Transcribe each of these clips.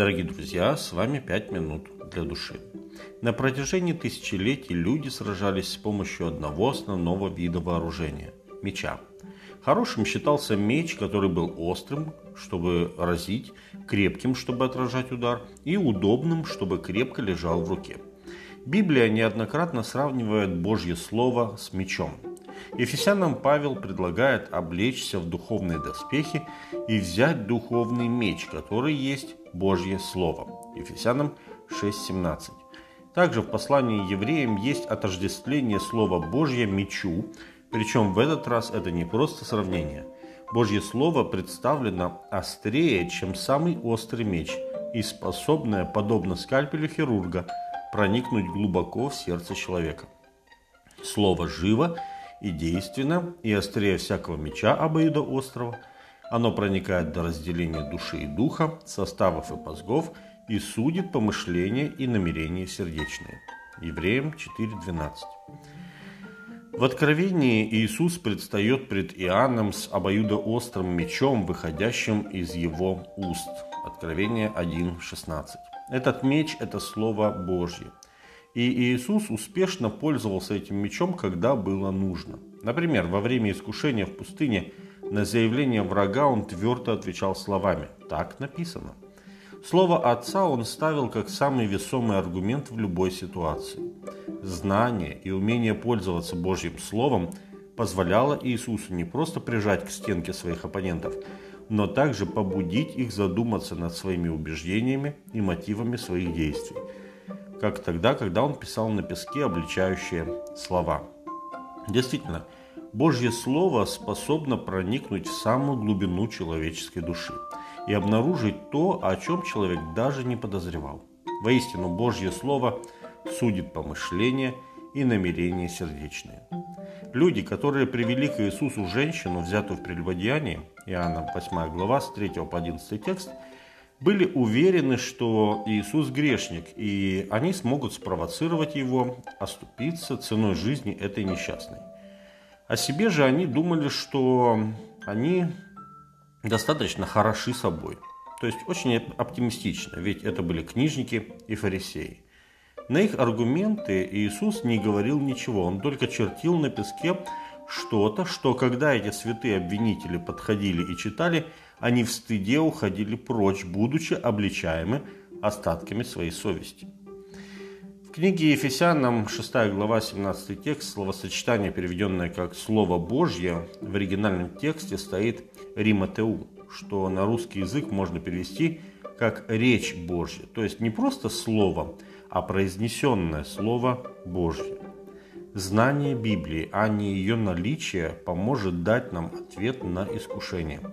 Дорогие друзья, с вами «Пять минут для души». На протяжении тысячелетий люди сражались с помощью одного основного вида вооружения – меча. Хорошим считался меч, который был острым, чтобы разить, крепким, чтобы отражать удар, и удобным, чтобы крепко лежал в руке. Библия неоднократно сравнивает Божье Слово с мечом – Ефесянам Павел предлагает облечься в духовные доспехи и взять духовный меч, который есть Божье Слово. Ефесянам 6.17. Также в послании евреям есть отождествление Слова Божье мечу, причем в этот раз это не просто сравнение. Божье Слово представлено острее, чем самый острый меч, и способное, подобно скальпелю хирурга, проникнуть глубоко в сердце человека. Слово живо и действенно, и острее всякого меча обоюдоострого. Оно проникает до разделения души и духа, составов и мозгов, и судит помышления и намерения сердечные. Евреям 4.12. В Откровении Иисус предстает пред Иоанном с обоюдоострым мечом, выходящим из его уст. Откровение 1.16. Этот меч – это Слово Божье – и Иисус успешно пользовался этим мечом, когда было нужно. Например, во время искушения в пустыне на заявление врага он твердо отвечал словами «Так написано». Слово Отца он ставил как самый весомый аргумент в любой ситуации. Знание и умение пользоваться Божьим Словом позволяло Иисусу не просто прижать к стенке своих оппонентов, но также побудить их задуматься над своими убеждениями и мотивами своих действий – как тогда, когда он писал на песке обличающие слова. Действительно, Божье Слово способно проникнуть в самую глубину человеческой души и обнаружить то, о чем человек даже не подозревал. Воистину, Божье Слово судит помышления и намерения сердечные. Люди, которые привели к Иисусу женщину, взятую в прелюбодеянии, Иоанна 8 глава, с 3 по 11 текст – были уверены, что Иисус грешник, и они смогут спровоцировать его оступиться ценой жизни этой несчастной. О себе же они думали, что они достаточно хороши собой. То есть очень оптимистично, ведь это были книжники и фарисеи. На их аргументы Иисус не говорил ничего, он только чертил на песке что-то, что когда эти святые обвинители подходили и читали – они в стыде уходили прочь, будучи обличаемы остатками своей совести. Книге Ефесянам 6 глава 17 текст, словосочетание, переведенное как «Слово Божье», в оригинальном тексте стоит «риматеу», что на русский язык можно перевести как «речь Божья», то есть не просто слово, а произнесенное Слово Божье. Знание Библии, а не ее наличие, поможет дать нам ответ на искушение –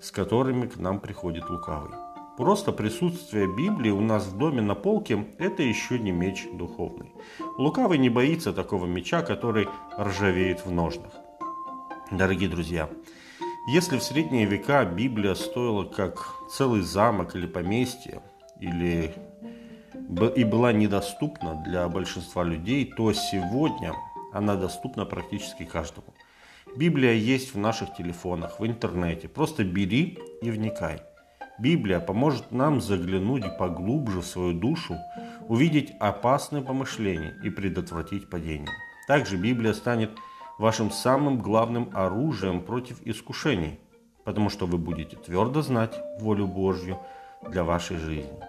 с которыми к нам приходит лукавый. Просто присутствие Библии у нас в доме на полке – это еще не меч духовный. Лукавый не боится такого меча, который ржавеет в ножнах. Дорогие друзья, если в средние века Библия стоила как целый замок или поместье, или и была недоступна для большинства людей, то сегодня она доступна практически каждому. Библия есть в наших телефонах, в интернете. Просто бери и вникай. Библия поможет нам заглянуть поглубже в свою душу, увидеть опасные помышления и предотвратить падение. Также Библия станет вашим самым главным оружием против искушений, потому что вы будете твердо знать волю Божью для вашей жизни.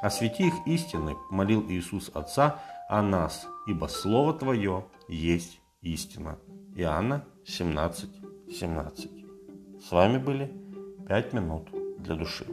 Освети их истиной, молил Иисус Отца о нас, ибо Слово Твое есть истина. Иоанна 17, 17. С вами были 5 минут для души.